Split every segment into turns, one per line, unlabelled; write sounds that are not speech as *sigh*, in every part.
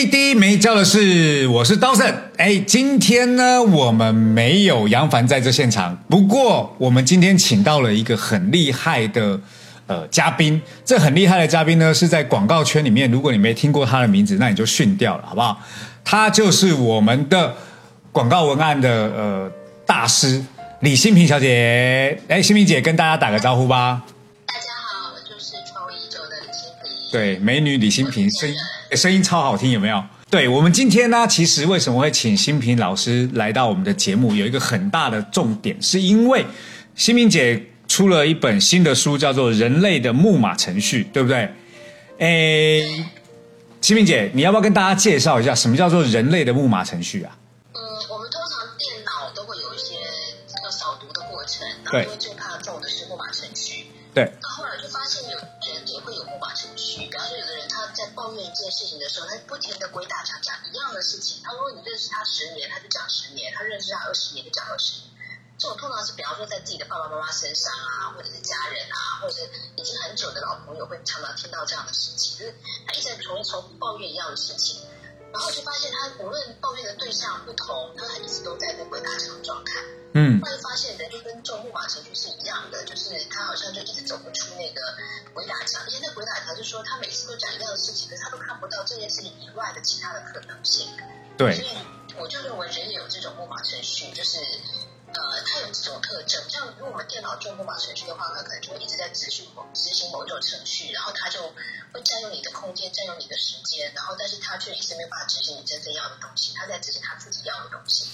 CD 没教的是，我是刀圣。哎，今天呢，我们没有杨凡在这现场，不过我们今天请到了一个很厉害的呃嘉宾。这很厉害的嘉宾呢，是在广告圈里面，如果你没听过他的名字，那你就训掉了，好不好？他就是我们的广告文案的呃大师李新平小姐。哎，新平姐跟大家打个招呼吧。对，美女李新平，声音声音超好听，有没有？对我们今天呢，其实为什么会请新平老师来到我们的节目，有一个很大的重点，是因为新平姐出了一本新的书，叫做《人类的木马程序》，对不对？诶，新平姐，你要不要跟大家介绍一下什么叫做人类的木马程序啊？
嗯，我们通常电脑都会有一些这个扫读的过程，然后
对
最怕中的是木马程序。
对，
不停的鬼打墙讲一样的事情。他如果你认识他十年，他就讲十年；他认识他二十年，就讲二十年。这种通常是比方说在自己的爸爸妈妈身上啊，或者是家人啊，或者是已经很久的老朋友，会常常听到这样的事情，就是他一直在重重复抱怨一样的事情。然后就发现他无论抱怨的对象不同，他一直都在那鬼打墙的状态。
嗯
后来发现人就跟做木马程序是一样的，就是他好像就一直走不出那个鬼打墙，因为那鬼打墙就说他每次都讲一样的事情，可是他都看不到这件事情以外的其他的可能性。
对
所以我就认为人也有这种木马程序，就是呃，它有这种特征。像如果我们电脑做木马程序的话，它可能就会一直在执行某执行某一种程序，然后它就会占用你的空间，占用你的时间，然后但是它却一直没有办法执行你真正要的东西，它在执行它自己要的东西。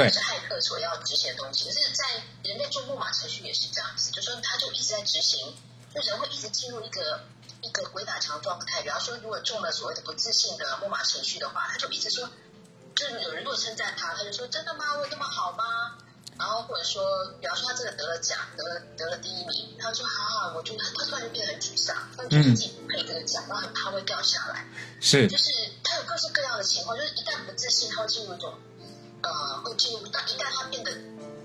对
这是骇客所要执行的东西。可是，在人类做木马程序也是这样子，就说他就一直在执行，就人会一直进入一个一个鬼打墙状态。比方说，如果中了所谓的不自信的木马程序的话，他就一直说，就是有人如果称赞他，他就说真的吗？我有那么好吗？然后或者说，比方说他真的得了奖，得了得了第一名，他就说好好，我就他突然就变得很沮丧，他就觉得自己不配得奖，然后很怕会掉下来。
是
就是他有各式各样的情况，就是一旦不自信，他会进入一种呃，会进入到一旦他变得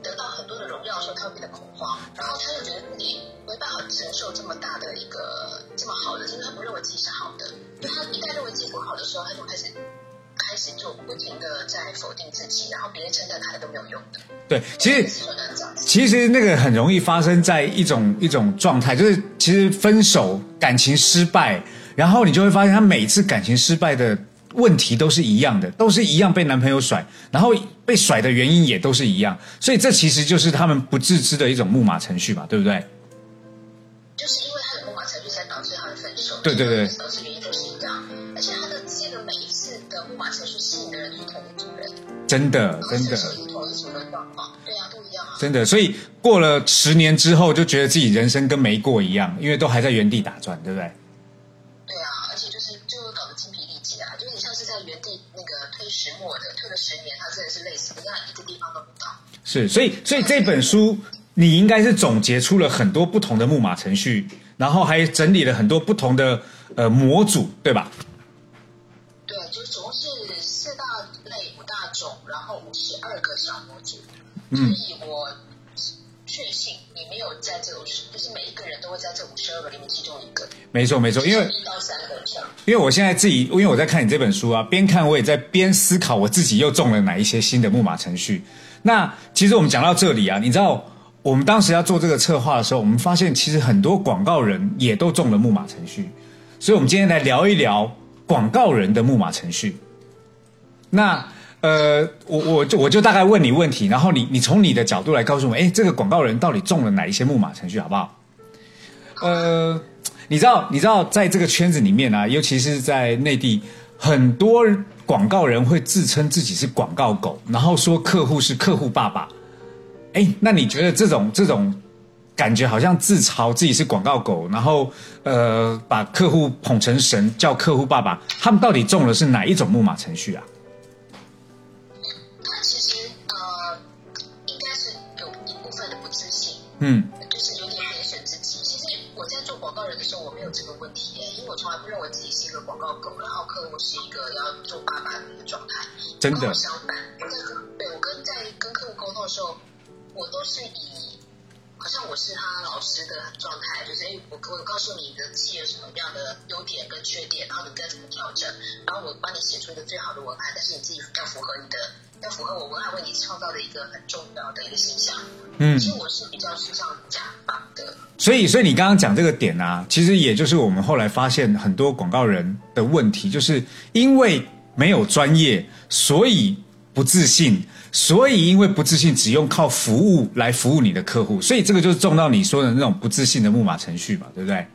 得到很多的荣耀的时候，他会变得恐慌，然后他就觉得自己没办法承受这么大的一个这么好的，就是他不认为自己是好的，就他一旦认为自己不好的时候，他就开始开始就不停的在否定自己，然后别人称赞他都没有用的，
对，其实。其实那个很容易发生在一种一种状态，就是其实分手、感情失败，然后你就会发现他每次感情失败的问题都是一样的，都是一样被男朋友甩，然后被甩的原因也都是一样，所以这其实就是他们不自知的一种木马程序嘛，对不对？
就是因为他的木马程序才导致他的分手，
对对对
导致原因都是一样，而且他的这个每一次的木马程序吸引的人都是同一组人。
真的，真的，
是同一组的状况，对啊，都一样啊。
真的，所以过了十年之后，就觉得自己人生跟没过一样，因为都还在原地打转，对不对？
对是，
所以所以这本书你应该是总结出了很多不同的木马程序，然后还整理了很多不同的呃模组，对吧？
对，就是总共是四大类五大种，然后五十二个小模组。
嗯
所以我确信你没有在这五十，就是每一个人都会在这五十二个里面其中一个，
没错没错，因为
一到三个以上。
因为我现在自己，因为我在看你这本书啊，边看我也在边思考我自己又中了哪一些新的木马程序。那其实我们讲到这里啊，你知道我们当时要做这个策划的时候，我们发现其实很多广告人也都中了木马程序，所以我们今天来聊一聊广告人的木马程序。那呃，我我就我就大概问你问题，然后你你从你的角度来告诉我，哎，这个广告人到底中了哪一些木马程序，好不好？呃，你知道，你知道，在这个圈子里面啊，尤其是在内地，很多广告人会自称自己是广告狗，然后说客户是客户爸爸。哎，那你觉得这种这种感觉好像自嘲自己是广告狗，然后呃把客户捧成神，叫客户爸爸，他们到底中了是哪一种木马程序啊？
他其实呃
应
该是有一部分的不自信。嗯。
真的
相反，我在跟对我跟在跟客户沟通的时候，我都是以好像我是他老师的状态，就是哎，我我告诉你的企业有什么样的优点跟缺点，然后你该怎么调整，然后我帮你写出一个最好的文案，但是你自己要符合你的，要符合我文案为你创造的一个很重要的一个形象。
嗯
其实我是比较是像甲方的，
所以，所以你刚刚讲这个点啊，其实也就是我们后来发现很多广告人的问题，就是因为没有专业，所以不自信，所以因为不自信，只用靠服务来服务你的客户，所以这个就是中到你说的那种不自信的木马程序嘛，对不对？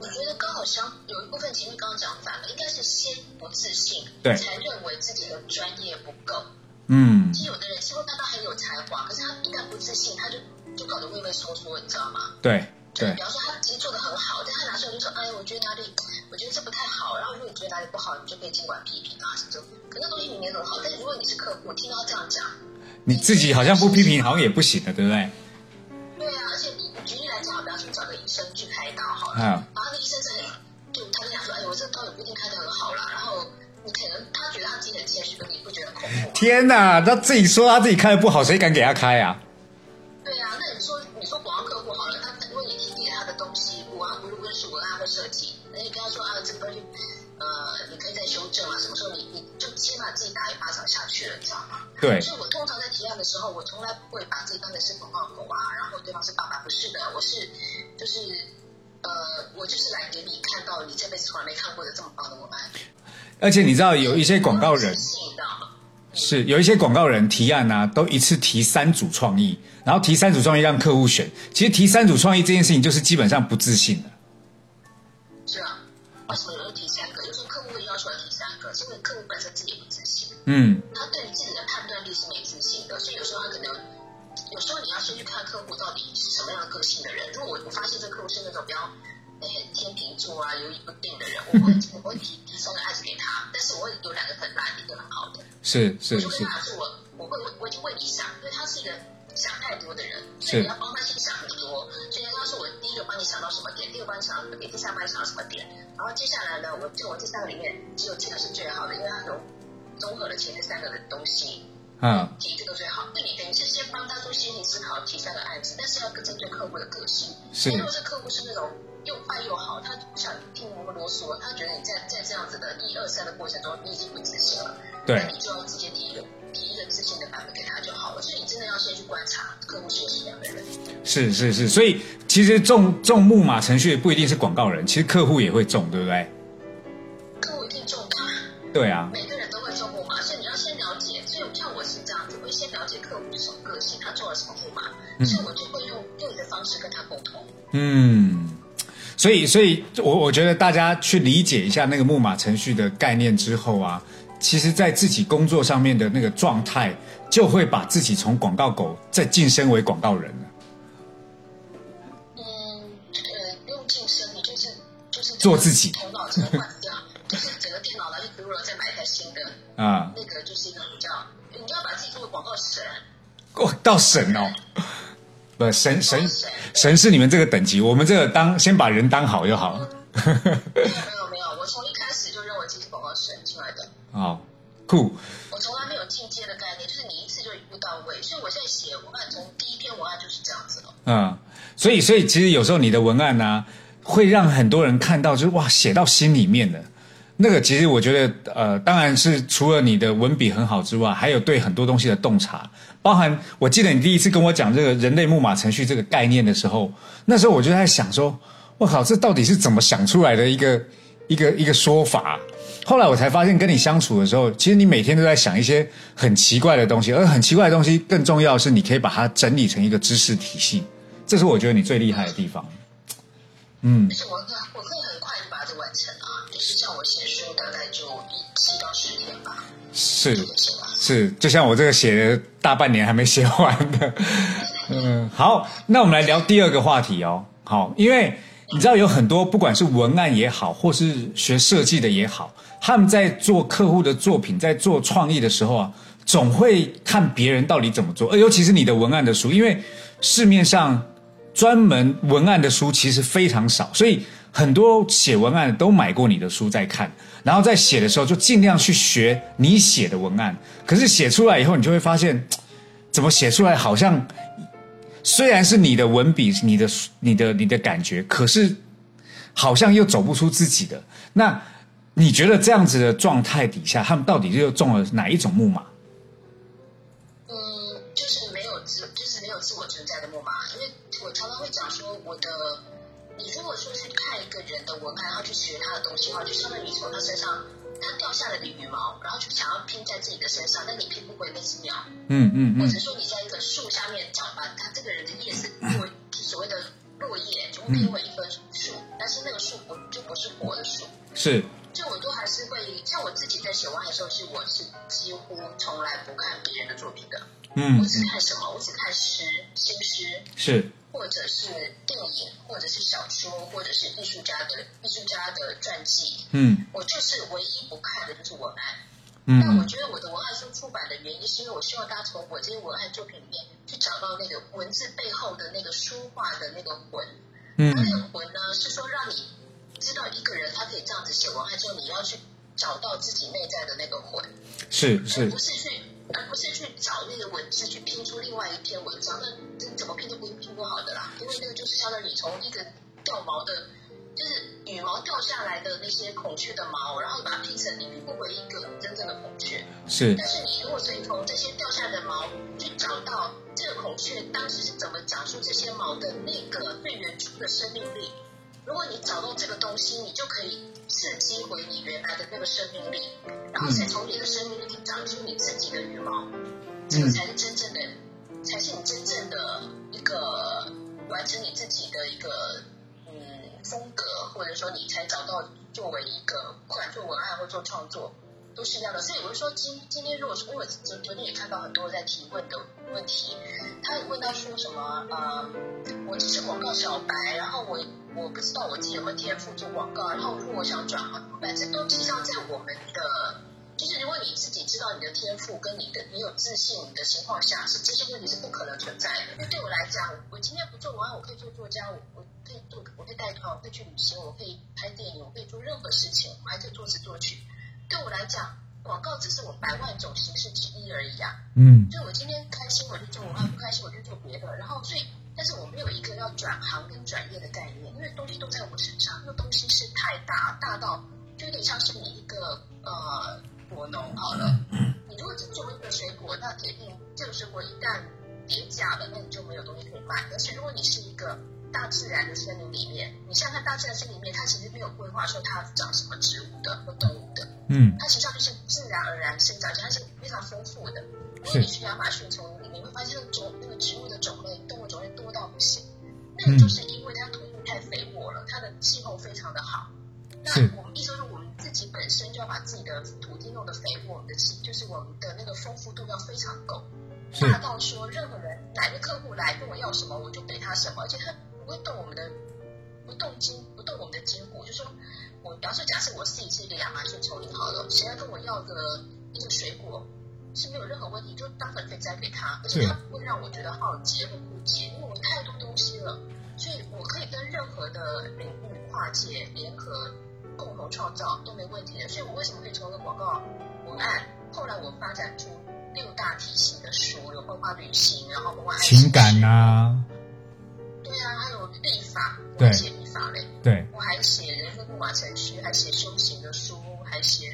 我觉得刚好相有一部分情绪刚刚讲反了，应该是先不自信，
对
才认为自己的专业不够。
嗯，
其实有的人其实他他很有才华，可是他一旦不自信，他就就搞得畏畏缩缩，你知道吗？
对对
比方说他其实做的很好，但他拿出来就说，哎，我觉得哪里，我觉得这不太好。然后如果你觉得哪里不好，你就可以尽管批评啊什么的。可那东西明明很好，但是如果你是客户，听到他这样讲，
你自己好像不批评，好像也不行的，对不对？
对啊，而且你你举例来讲，比方说你找个医生去开刀好了，
嗯
然后那医生真的就他跟你讲说，哎，我这个刀也不一定开得很好啦。然后你可能他觉得他自己很谦虚，可你不觉得很恐怖吗？
天哪，他自己说他自己开的不好，谁敢给他开啊？
对所以我通常在提案的时候，我从来不会把自己当成是广告狗啊，然后对方是爸爸，不是的，我是就是呃，我就是来给你看到你这辈子从来没看过的这么棒的文案。
而且你知道有一些广告人？是有一些广告人提案呢、都一次提三组创意，然后提三组创意让客户选。其实提三组创意这件事情，就是基本上不自信的。
是啊，为什么有人提三个？有时候客户会要求要提三个，是因为客户本身自己不自信。
嗯，
他对种比较，哎，天秤座啊，犹豫不定的人，我会我会提提三个案子给他，但是我会有两个很烂，一个很好的。
是是
我就跟
是，
他说，我我会我我已经为你想，因为他是一个想太多的人，所以你要帮他先想很多。所以他说我第一个帮你想到什么点，第二个帮你想到什么点，第三个帮你想到什么点，然后接下来呢，我就我这三个里面只有这个是最好的，因为它融综合了前面三个的东西。
嗯，
提这个最好，那你等于是先帮他做心理思考，提三个案子，但是要针对客户的个性。
是
如果这客户是那种又快又好，他不想听那么啰嗦，他觉得你在在这样子的一二三的过程中，你已经不自信了，
对
那你就要直接提一个提一个自信的版本给他就好了。所以你真的要先去观察客户是个什么样的人。
是是是。所以其实中中木马程序不一定是广告人，其实客户也会中，对不对？
客户一定中他，
对啊，
每木马，所以我就会用对的方式跟他沟通。
嗯。所以，所以我我觉得大家去理解一下那个木马程序的概念之后啊，其实，在自己工作上面的那个状态，就会把自己从广告狗再晋升为广告人了。
嗯，呃，不用晋升，你就是就是
做自己
头脑整个换掉，就是整个电脑拿去 g o o 再买一台新的，
啊，
那个就是一个比较，你要把自己作为广告神，
哦，到神哦，不神神
神
神是你们这个等级，我们这个当先把人当好就好了。
没有没有我从一开始就认为自己是广告神出来的，
好酷，
我从来没有进阶的概念，就是你一次就一步到位，所以我现在写文案从第一篇文案就是这样子了。
嗯，所以所以其实有时候你的文案呢、会让很多人看到，就是哇，写到心里面的。那个其实我觉得，呃，当然是除了你的文笔很好之外，还有对很多东西的洞察，包含我记得你第一次跟我讲这个人类木马程序这个概念的时候，那时候我就在想说，我靠，这到底是怎么想出来的一个一个一个说法？后来我才发现，跟你相处的时候，其实你每天都在想一些很奇怪的东西，而很奇怪的东西更重要是，你可以把它整理成一个知识体系，这是我觉得你最厉害的地方。嗯
我我可以很快完成啊，就是像我写书大概就一七到十天吧，
是。是，就像我这个写了大半年还没写完的。*laughs* 嗯，好，那我们来聊第二个话题哦。好，因为你知道有很多不管是文案也好，或是学设计的也好，他们在做客户的作品，在做创意的时候啊，总会看别人到底怎么做，而尤其是你的文案的书，因为市面上专门文案的书其实非常少，所以很多写文案都买过你的书在看，然后在写的时候就尽量去学你写的文案。可是写出来以后，你就会发现，怎么写出来好像虽然是你的文笔、你的、你的、你的感觉，可是好像又走不出自己的。那你觉得这样子的状态底下，他们到底又中了哪一种木马？
嗯，就是没有自，就是没有自我存在的木马。因为我常常会讲说，我的，你如果说是人的文案，然后去学他的东西的话，就相当于你从他身上，他掉下来的羽毛，然后就想要拼在自己的身上，但你拼不回那只鸟。
嗯嗯嗯
或者说你在一个树下面长把他这个人的叶子落，就所谓的落叶，全部拼为一棵树，但是那个树不就不是活的树。
是
就我都还是会，像我自己在写文案的时候，是我是几乎从来不看别人的作品的。
嗯
我只看什么？我只看诗、新诗，
是
或者是电影，或者是小说，或者是艺术家的艺术家的传记。
嗯
我就是唯一不看的就是文案。
嗯
但我觉得我的文案书出版的原因，是因为我希望大家从我这些文案作品里面去找到那个文字背后的那个书画的那个魂。
嗯
那那个魂呢，是说让你知道一个人他可以这样子写文案之后，你要去找到自己内在的那个魂，
是是
不是去而不是去找那个文字去拼出另外一篇文章，那这怎么拼都不会拼不好的啦，因为那个就是相当于你从一个掉毛的。就是羽毛掉下来的那些孔雀的毛，然后把它拼成，你拼不回一个真正的孔雀。
是
但是你如果可以从这些掉下来的毛去找到这个孔雀当时是怎么长出这些毛的那个最原初的生命力，如果你找到这个东西，你就可以刺激回你原来的那个生命力，然后再从你的生命力长出你自己的羽毛，这个才是真正的，才是你真正的一个完成你自己的一个嗯风格，或者说你才找到作为一个不管做文案或做创作。都是一样的，所以我就说今今天如果说，因为我昨昨天也看到很多人在提问的问题，他问到说什么呃，我只是广告小白，然后我我不知道我自己有没有天赋做广告，然后如果我想转行怎么办？这都实际上在我们的，就是如果你自己知道你的天赋跟你的你有自信的情况下，是这些问题是不可能存在的。因为对我来讲，我今天不做文案，我可以做作家，我我可以做，我可以带团，我可以去旅行，我可以拍电影，我可以做任何事情，我还可以作词作曲。对我来讲，广告只是我百万种形式之一而已啊。
嗯
就我今天开心我就做文案，不开心我就做别的。然后所以，但是我没有一个要转行跟转业的概念，因为东西都在我身上，那东西是太大，大到就有点像是你一个呃果农好了，*laughs* 你如果只做一个水果，那铁定这个水果一旦跌价了，那你就没有东西可以卖。而且如果你是一个大自然的森林里面，你想想看大自然森林里面，它其实没有规划说它长什么植物的或动物的，
嗯
它实际上就是自然而然生长，而且它是非常丰富的。如果你去亚马逊丛林，你会发现那个种那个植物的种类、动物种类多到不行。那个就是因为它土地太肥沃了，它的气候非常的好。那我们意思说，我们自己本身就要把自己的土地弄得肥沃，我们的气就是我们的那个丰富度要非常够，大到说任何人哪个客户来跟我要什么，我就给他什么，而且他不会动我们的不动筋不动我们的筋骨，就说我比方说，假设我自己是一个亚马逊丛林好了，谁要跟我要个一个水果是没有任何问题，就当粉可以摘给他，而且他不会让我觉得耗竭或枯竭，因为我太多东西了，所以我可以跟任何的领域跨界联合。共同创造都没问题的，所以我为什么可以从一个广告？文案，后来我发展出六大体系的书，有包括旅行，然后包括爱情
情感啊，
对啊，还有立法，我还写立法嘞，
对
我还写人生木马程序，还写修行的书，还写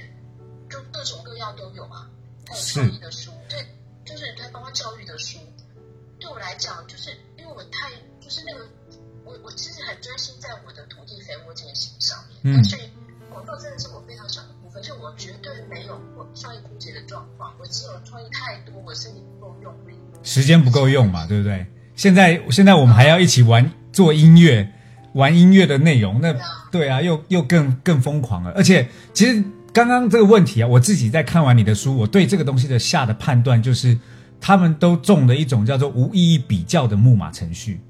就各种各样都有啊，还有创意的书，对，就是还包括教育的书。对我来讲，就是因为我太就是那个，我我其实很专心在我的土地肥沃这件事情上面，
嗯
所以广告真的是我非常小的部分，就我绝对没有过创意枯竭的状况，我只有创意太多，我身体不够用力。
时间不够用嘛，对不对？现在现在我们还要一起玩做音乐，玩音乐的内容，那对啊，又又更更疯狂了。而且其实刚刚这个问题啊，我自己在看完你的书，我对这个东西的下的判断就是，他们都中了一种叫做无意义比较的木马程序。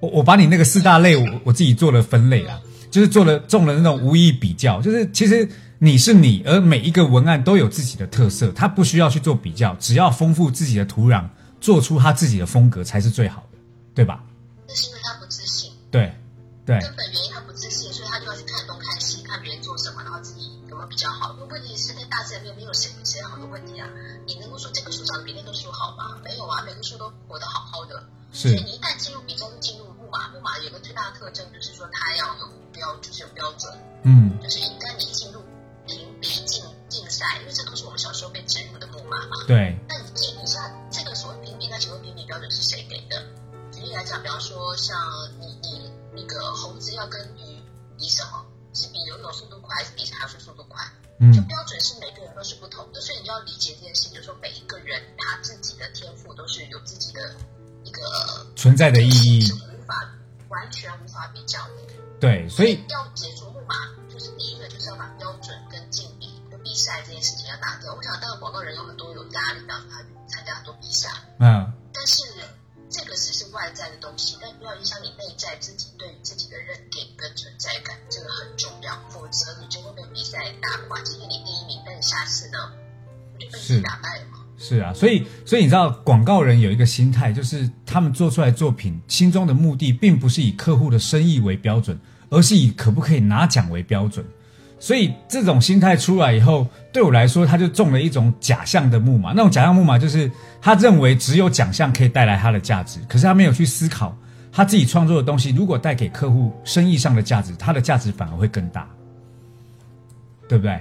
我我把你那个四大类，我我自己做了分类啊，就是做了中了那种无意义比较，就是其实你是你，而每一个文案都有自己的特色，它不需要去做比较，只要丰富自己的土壤，做出他自己的风格才是最好的，对吧？
那是因为他不自信。
对，对，
根本原因他不自信，所以他就要去看东看西，看别人做什么，然后自己有没有比较好。问题是在大自然里面没有谁谁好的问题啊，你能够说这个树长得比那个树好吗？没有啊，每个树都活得好好的。所
是
以你一旦进入比较，就进入木马。木马有个最大的特征就是说它要有标，就是有标准，
嗯，
就是一旦你进入评比竞竞赛，因为这都是我们小时候被植入的木马嘛。
对，
来讲，比方说像你你那个猴子要跟鱼比什么？是比游泳速度快，还是比爬树速度快？嗯就
嗯，
标准是每个人都是不同的，所以你就要理解这件事情，就是说每一个人他自己的天赋都是有自己的一个
存在的意义
是，无法完全无法比较的。
对，所以
要解除木马，就是第一个就是要把标准跟竞比跟比赛这件事情要打掉。我想，当然广告人有很多有压力，比方说他参加很多比赛，
嗯，
是外在的东西，但不要影响你内在自己对于自己的认定跟存在感，这个很重要。否则你就会被比赛打垮。今天你第一名，但你下次呢，我就被打败了。
是啊，所以所以你知道，广告人有一个心态，就是他们做出来作品，心中的目的并不是以客户的生意为标准，而是以可不可以拿奖为标准。所以这种心态出来以后，对我来说，他就中了一种假象的木马。那种假象木马就是他认为只有奖项可以带来他的价值，可是他没有去思考他自己创作的东西，如果带给客户生意上的价值，他的价值反而会更大，对不对？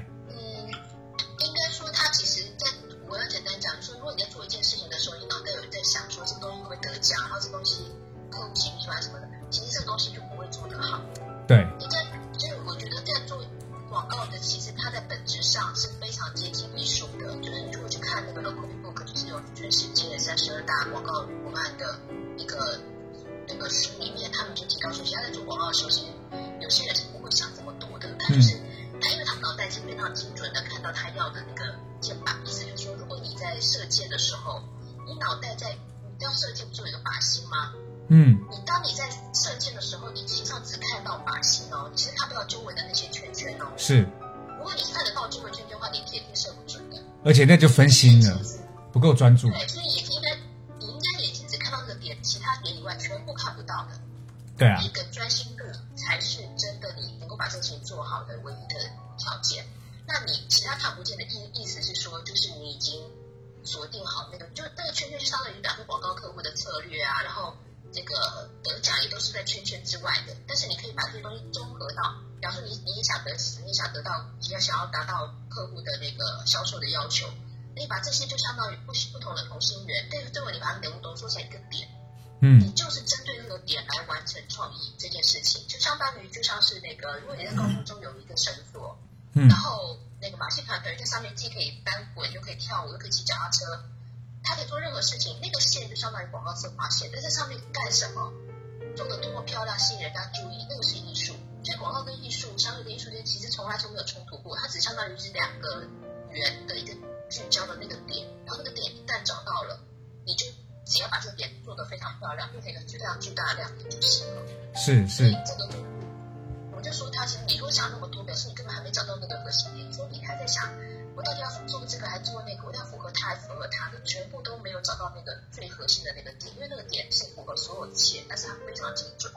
那就
分心了，不够专注。
对，所以眼睛应该，你应该眼睛只看到这个点，其他点以外全部看不到的。
对啊
那，个专心度才是真的你能够把这个事情做好的唯一的条件。那你其他看不见的意意思是说，就是你已经锁定好那个，就那个圈圈就相当于两个广告客户的策略啊，然后这个得奖也都是在圈圈之外的。但是你可以把这些东西综合到，比方说你你也想得，你想得到，要想要达到客户的那个销售的要求，你把这些就相当于不不同的同心圆，但是最后你把它等都说成一个点。嗯你
嗯，
就是针对那个点来完成创意这件事情，就相当于就像是那个，如果你在高空中有一个绳索，
嗯
然后那个马戏团团在上面既可以翻滚，又可以跳舞，又可以骑脚踏车，他可以做任何事情。那个线就相当于广告策划线，但在上面干什么，做的多么漂亮，吸引人家注意，那个是艺术。所以广告跟艺术，商业跟艺术间其实从来就没有冲突过，它只相当于是两个圆的一个聚焦的那个点，然后那个点一旦找到了，你就只要把这个点做得非常漂亮，变成一个非常巨大的亮点就行了。
是是，
这个就，我就说他其实你如果想那么多，表示你根本还没找到那个核心点，所以你还在想，我到底要做这个还做那个，我要符合他还是符合他的，全部都没有找到那个最核心的那个点，因为那个点是符合所有一切，但是它非常精准。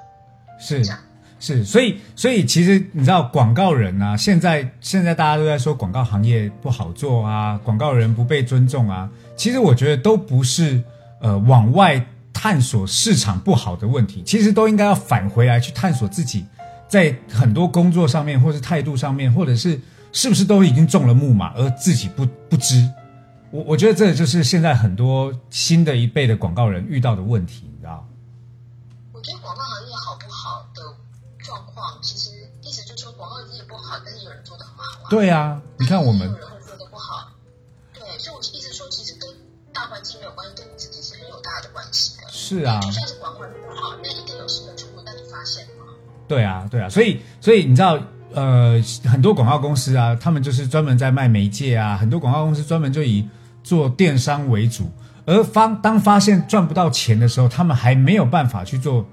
是
这样
是，所以所以其实你知道广告人啊，现在现在大家都在说广告行业不好做啊，广告人不被尊重啊。其实我觉得都不是呃往外探索市场不好的问题，其实都应该要返回来去探索自己在很多工作上面，或是态度上面，或者是是不是都已经中了木马而自己不不知。我我觉得这就是现在很多新的一辈的广告人遇到的问题，对啊，你看我们。
对，所以我一直说，其实跟大环境没有关系，跟你自己是很有大的关系的。
是啊，
就算是广告人不好，那一定有新的出路，但你发现了吗？
对啊，对啊，所以所以你知道，呃，很多广告公司啊，他们就是专门在卖媒介啊，很多广告公司专门就以做电商为主，而发当发现赚不到钱的时候，他们还没有办法去做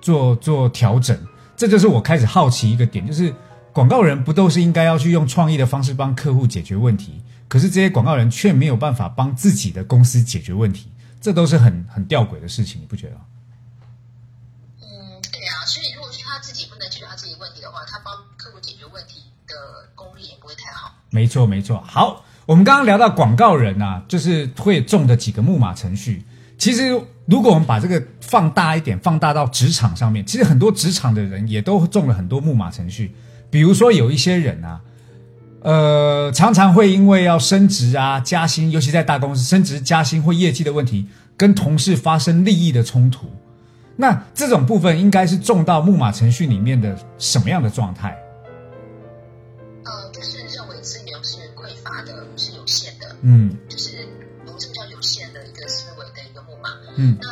做做调整，这就是我开始好奇一个点，就是广告人不都是应该要去用创意的方式帮客户解决问题？可是这些广告人却没有办法帮自己的公司解决问题，这都是很很吊诡的事情，你不觉得？
嗯，对啊。所以，如果是他自己不能解决他自己问题的话，他帮客户解决问题的功力也不会太好。
没错，没错。好，我们刚刚聊到广告人呐，就是会中的几个木马程序。其实，如果我们把这个放大一点，放大到职场上面，其实很多职场的人也都中了很多木马程序。比如说，有一些人啊，呃，常常会因为要升职啊、加薪，尤其在大公司，升职加薪或业绩的问题，跟同事发生利益的冲突。那这种部分应该是中到木马程序里面的什么样的状态？
呃，就是认为资源是匮乏的，是有限的，
嗯
就是我们这个叫有限的一个思维的一个木马。
嗯
那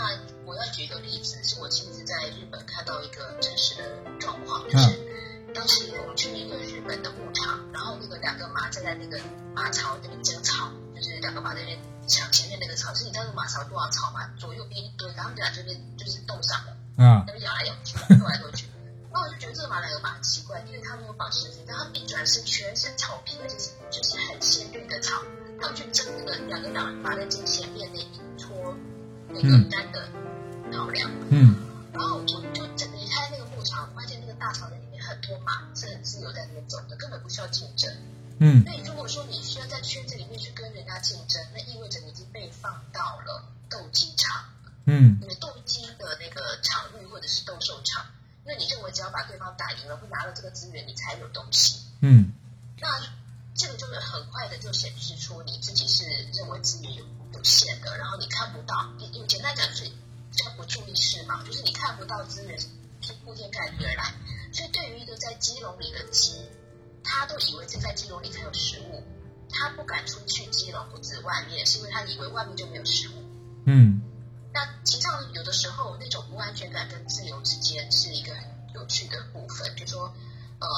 马槽那边争吵，就是两个马在那边抢前面那个槽，就是你知道那个马槽多少草嘛，左右边一堆，然后俩这边就是冻上了。
啊
那边摇来摇去，动来动去。然后我就觉得这个马两个马很奇怪，因为它没有保持但它一转身全身草皮，而且是就是很鲜绿的草。他们去争那个两个马马在争前面那一撮那个干的草料。
嗯
然后我就就离开那个牧场，发现那个大草原里面很多马是很自由在那边走的，根本不需要竞争。
嗯
所以如果说你需要在圈子里面去跟人家竞争，那意味着你已经被放到了斗鸡场。
嗯
你的斗鸡的那个场域或者是斗兽场，那你认为只要把对方打赢了，会拿到这个资源，你才有东西。
嗯
那这个就是很快的就显示出你自己是认为资源有有限的，然后你看不到，你你简单讲就是叫不注意视盲，就是你看不到资源是铺天盖地而来。所以对于一个在鸡笼里的鸡，他都以为自己在鸡笼里才有食物，他不敢出去鸡笼，不止外面，是因为他以为外面就没有食物。
嗯
那其实上有的时候那种不安全感跟自由之间是一个很有趣的部分，就说呃，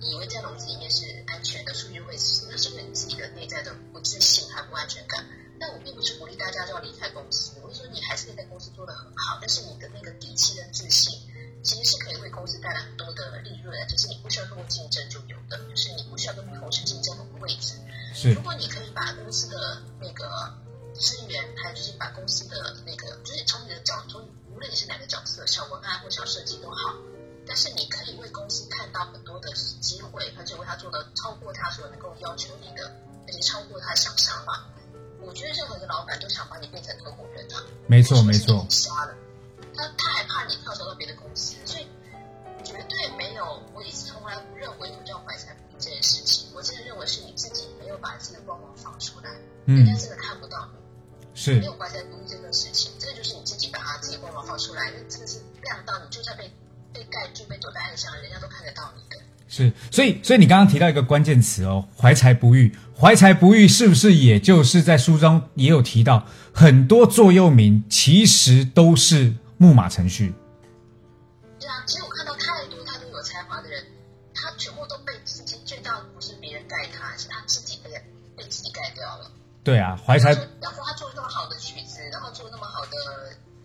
以为在笼子里面是安全的，出去会死，那是因为你自己的内在的不自信和不安全感。但我并不是鼓励大家就要离开公司，我是说你还是可以在公司做得很好，但是你的那个底气跟自信，其实公司带来很多的利润，就是你不需要跟我竞争就有的，就是你不需要跟同事竞争某个位置。
是
如果你可以把公司的那个资源，还有就是把公司的那个，就是从你的角，从无论你是哪个角色，小文案或小设计都好，但是你可以为公司看到很多的机会，而且为他做的超过他所能够要求你的，而且超过他想象嘛。我觉得任何一个老板都想把你变成合伙人啊，
没错没错
他他还怕你跳槽到别的公司，所以绝对没有，我一直从来不认为有叫怀才不遇这件事情，我真的认为是你自己没有把自己的光芒放出来，人家
嗯
真的看不到你。
是
没有怀才不遇这个事情，这个就是你自己把他自己光芒放出来，那这个是亮到你就算被被盖住、被躲在暗箱，人家都看得到你的。
是，所以所以你刚刚提到一个关键词哦，怀才不遇。怀才不遇是不是也就是在书中也有提到，很多座右铭其实都是木马程序？
对啊，其实我
对啊，怀才
然后他做那么好的曲子，然后做那么好的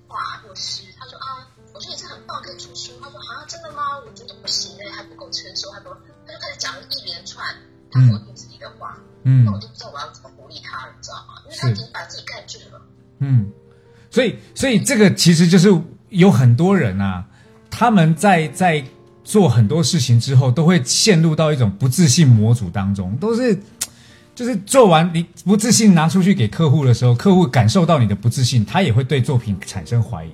画或诗，他说啊，我觉得你这很棒，可以出书。他说啊，真的吗？我觉得不行哎，还不够成熟，还不够，他就开始讲了一连串他否定自己的话。
嗯
那我就不知道我要怎么鼓励他了，你知道吗？因为他已经把自己盖住了。
嗯，所以所以这个其实就是有很多人啊，他们在在做很多事情之后，都会陷入到一种不自信模组当中，都是就是做完你不自信拿出去给客户的时候，客户感受到你的不自信，他也会对作品产生怀疑。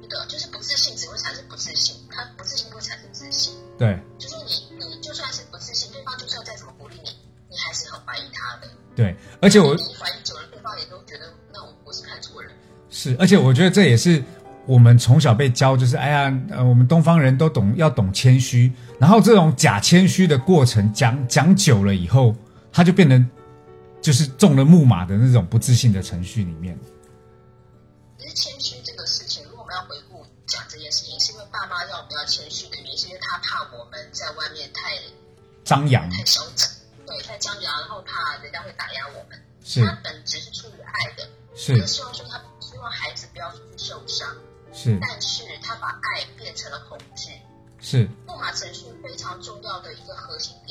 对的，就是不自信只会产生不自信，他不自信不会产生自信。
对
就是你你就算是不自信，对方就算再怎么鼓励你，你还是很怀疑他的。
对，而且我
你怀疑久了，对方也都觉得那我我是看错人。
是，而且我觉得这也是我们从小被教，就是哎呀，呃，我们东方人都懂要懂谦虚，然后这种假谦虚的过程讲讲久了以后，他就变成就是中了木马的那种不自信的程序里面。
其实谦虚这个事情，如果我们要回顾讲这件事情，是因为爸妈让我们要谦虚的原因，是因为他怕我们在外面太
张扬
太嚣张，对，太张扬，然后怕人家会打压我们。
是
他本质是出于爱的，
是
他希望说他希望孩子不要出去受伤，
是
但是他把爱变成了恐惧。
是
木马程序非常重要的一个核心点，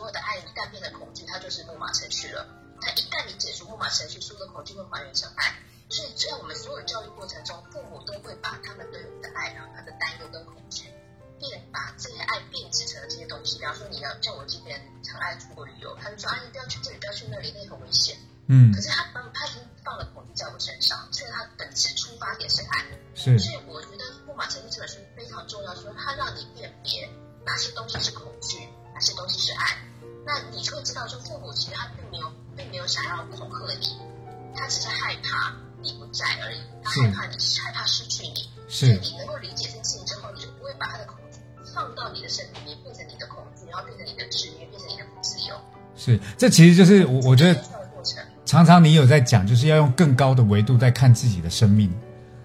所有的爱一旦变成恐惧，它就是木马程序了。它一旦你解除木马程序，所有的恐惧会还原成爱。所以，在我们所有教育过程中，父母都会把他们对我们的爱，然后他的担忧跟恐惧变把这些爱变质成了这些东西。比方说，你要像我这边很爱出国旅游，他就说啊，你不要去这里，不要去那里，那里很危险。
嗯
可，是他放他已经放了恐惧在我身上，所以他本质出发点是爱，
是
所以我觉得《木马程序》这本书非常重要，说它让你辨别哪些东西是恐惧，哪些东西是爱。那你就会知道，说父母其实他并没有，并没有想要恐吓你，他只是害怕你不在而已，他害怕你害怕失去你。
是
你能够理解这件事情之后，你就不会把他的恐惧放到你的身体里面，变成你的恐惧，然后变成你的制约，变成你的不自由。
是，这其实就是我我觉得。常常你有在讲，就是要用更高的维度在看自己的生命，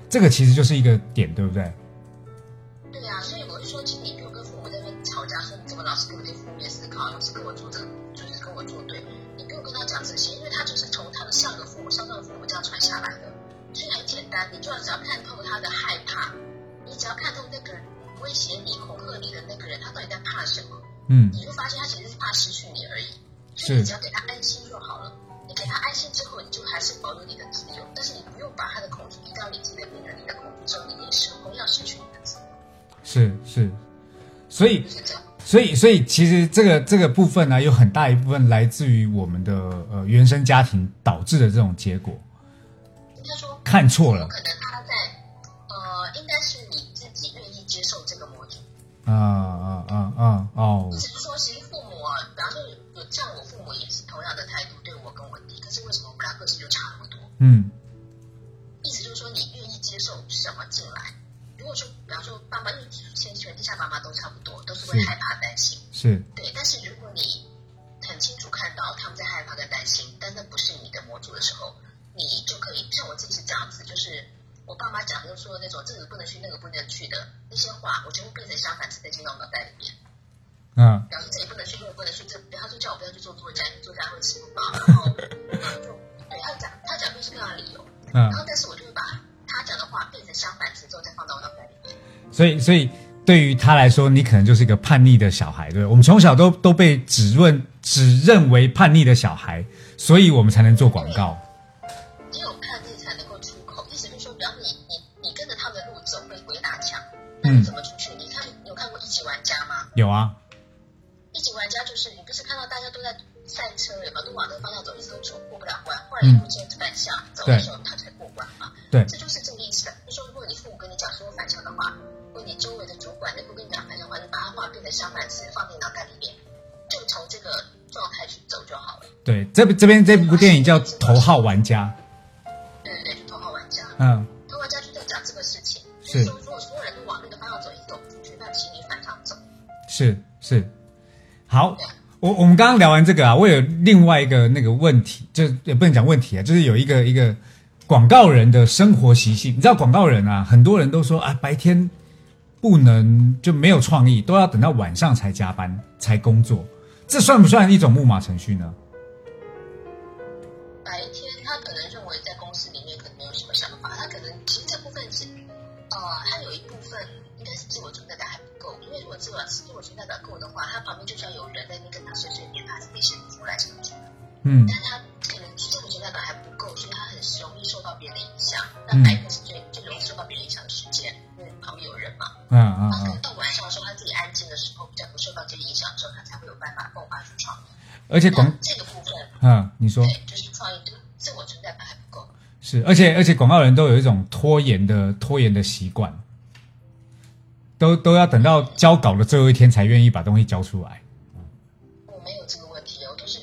这个其实就是一个点，对不对？
对
嗯，
你就发现他其实是怕失去你而已，所
是。
以你只要给他安心就好了。你给他安心之后，你就还是保有你的自由，但是你不用把他的恐惧移到你自己的病人，你的恐惧之后，你也是同样失去你的自由，
是是，所以。所以所以其实这个这个部分呢，有很大一部分来自于我们的呃原生家庭导致的这种结果，
应该说
看错了。
可能
啊啊啊啊哦
只是说，其实父母啊，比方说有像我父母也是同样的态度对我跟我弟，可是为什么我们俩个性就差那么多？
嗯
意思就是说，你愿意接受什么进来？如果说，比方说爸妈，因为全全天下爸妈都差不多，都是会害怕担心。
是
对，但是如果你很清楚看到他们在害怕跟担心，但那不是你的模组的时候，你就可以像我自己是这样子，就是我爸妈讲的说的那种这个不能去那个不能去的那些话，我全部变成相反词在进到脑袋里面。
嗯
表示这里不能去，那个不能去，这比方说叫我不要去做作家，作家会吃不饱，*laughs* 然后然后就对他讲他讲各式各样的理由，
嗯
然，后但是我就会把他讲的话变成相反词之后再放到我脑袋里面。
所以所以对于他来说，你可能就是一个叛逆的小孩，对不对？我们从小都都被指认只认为叛逆的小孩，所以我们才能做广告。
怎么出去？你看有看过一级玩家吗？
有啊，
一级玩家就是你不是看到大家都在赛车，有没有都往那个方向走，一直都走过不了关，后来一路间反向走的时候，他才过关嘛。
对
这就是这个意思。就说如果你父母跟你讲说反向的话，或你周围的主管能够跟你讲反向的话，你把它话变成相反词放进脑袋里面，就从这个状态去走就好了。
对，这这边这部电影叫《头号玩家
对对对，头号玩家。》，
嗯，是
是，
好。我我们刚刚聊完这个啊，我有另外一个那个问题，就也不能讲问题啊，就是有一个一个广告人的生活习性。你知道广告人啊，很多人都说啊，白天不能就没有创意，都要等到晚上才加班才工作，这算不算一种木马程序呢？
就算有人在那边跟他碎碎念，他还是出来什么去的。
嗯
但他可能自我存在感还不够，所以他很容易受到别人的影响。那白天是最最容易受到别人影响的时间，因为旁边有人嘛。
嗯嗯
到晚上的时候，他自己安静的时候，比较不受到这些影响的时候，他才会有办法迸发出创意。
而且广
这个部分，
嗯，你说
对，就是创意，就是自我存在感还不够。
是，而且而且广告人都有一种拖延的拖延的习惯，都都要等到交稿的最后一天才愿意把东西交出来。
我没有这个问题，我都是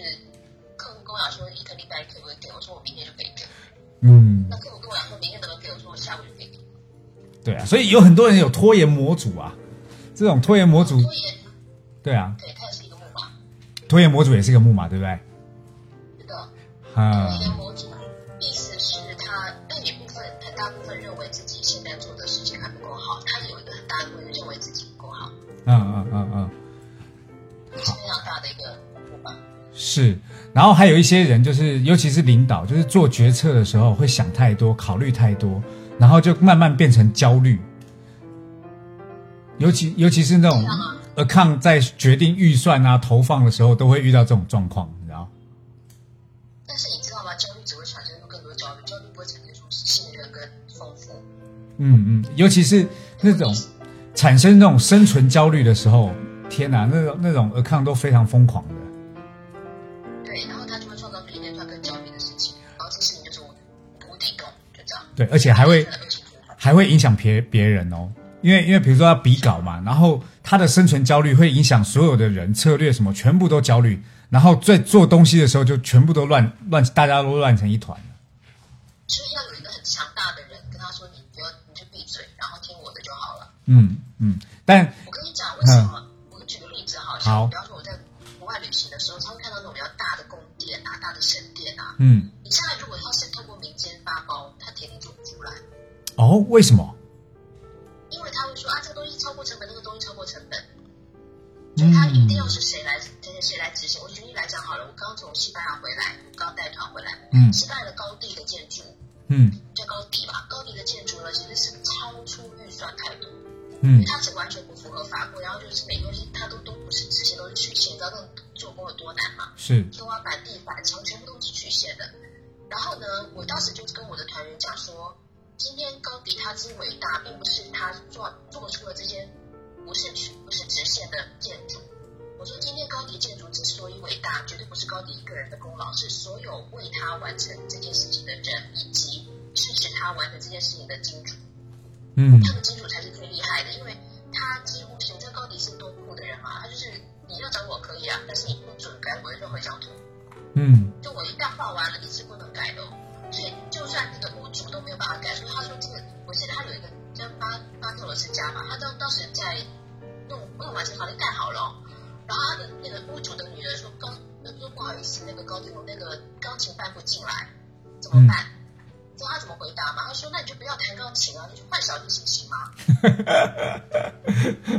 客户跟我讲说一个礼拜可不可以给，我说我明天就可以给。
嗯，
那客户跟我讲说明天怎么给，我说我下午就可以给。
对啊，所以有很多人有拖延模组啊，这种拖延模组，
拖延，
对啊，
对，它也是一个木马，
拖延模组也是一个木马，对不对？
是的。
啊
拖
嗯嗯嗯嗯，
非常大的一个。
是。然后还有一些人，就是尤其是领导，就是做决策的时候会想太多，考虑太多，然后就慢慢变成焦虑。尤其 *laughs* 尤其是那种 account 在决定预算啊、投放的时候，都会遇到这种状况，你知道？
但是你知道吗？焦虑只会产生出更多焦虑，焦虑不会产生出信任跟丰富。
嗯嗯，尤其是那种产生那种生存焦虑的时候，天哪，那种那种 account 都非常疯狂的。
对，然后他就会创造出一连串更焦虑的事情，然后这事情就是无无底洞，就这样。
对，而且还会还会影响别别人哦，因为因为比如说要比稿嘛，然后他的生存焦虑会影响所有的人策略什么，全部都焦虑，然后在做东西的时候就全部都乱乱，大家都乱成一团了。
所以要有一个很强大的人跟他说：“你不要，你就闭嘴，然后听我的就好了。
嗯嗯，但”
我跟你讲为什么？我举个例子哈，
好
像比方说我在国外旅行的时候，常会看到那种比较大的宫殿啊、大的神殿啊。
嗯
你下来如果他是透过民间发包，他铁定做不出来，
哦，为什么？
因为他会说啊，这个东西超过成本，那个东西超过成本，所以他一定要是谁来，谁谁来执行。我举例来讲好了，我刚从西班牙回来，我刚带团回来，
嗯
西班牙的高地的建筑
嗯
叫高地吧，高地的建筑呢其实是超出预算太多。
嗯
它是完全不符合法规，然后就是每个东西它都都不是直线，都是曲线，你知道那种做工有多难吗？
是
天花板、地板、墙全部都是曲线的。然后呢，我当时就跟我的团员讲说，今天高迪他之伟大，并不是他做做出了这些不是曲不是直线的建筑。我说今天高迪建筑之所以伟大，绝对不是高迪一个人的功劳，是所有为他完成这件事情的人，以及支持他完成这件事情的金主。
嗯
他的金主才是最厉害的，因为他几乎是你知道高迪是多酷的人嘛，他就是你要找我可以啊，但是你不准改我的任何一张图，
嗯
就我一旦画完了，一直不能改的哦。所以就算那个屋主都没有办法改，所以他说这个，我记得他有一个叫巴巴特罗斯家嘛，他当当时在弄弄完这房子盖好了哦、然后他的那个屋主的女儿说钢，说不好意思，那个高迪那个钢琴搬不进来，怎么办？知道他怎么回答嘛？他说：“那你就不要弹钢琴啊，你就换小提琴行吗？”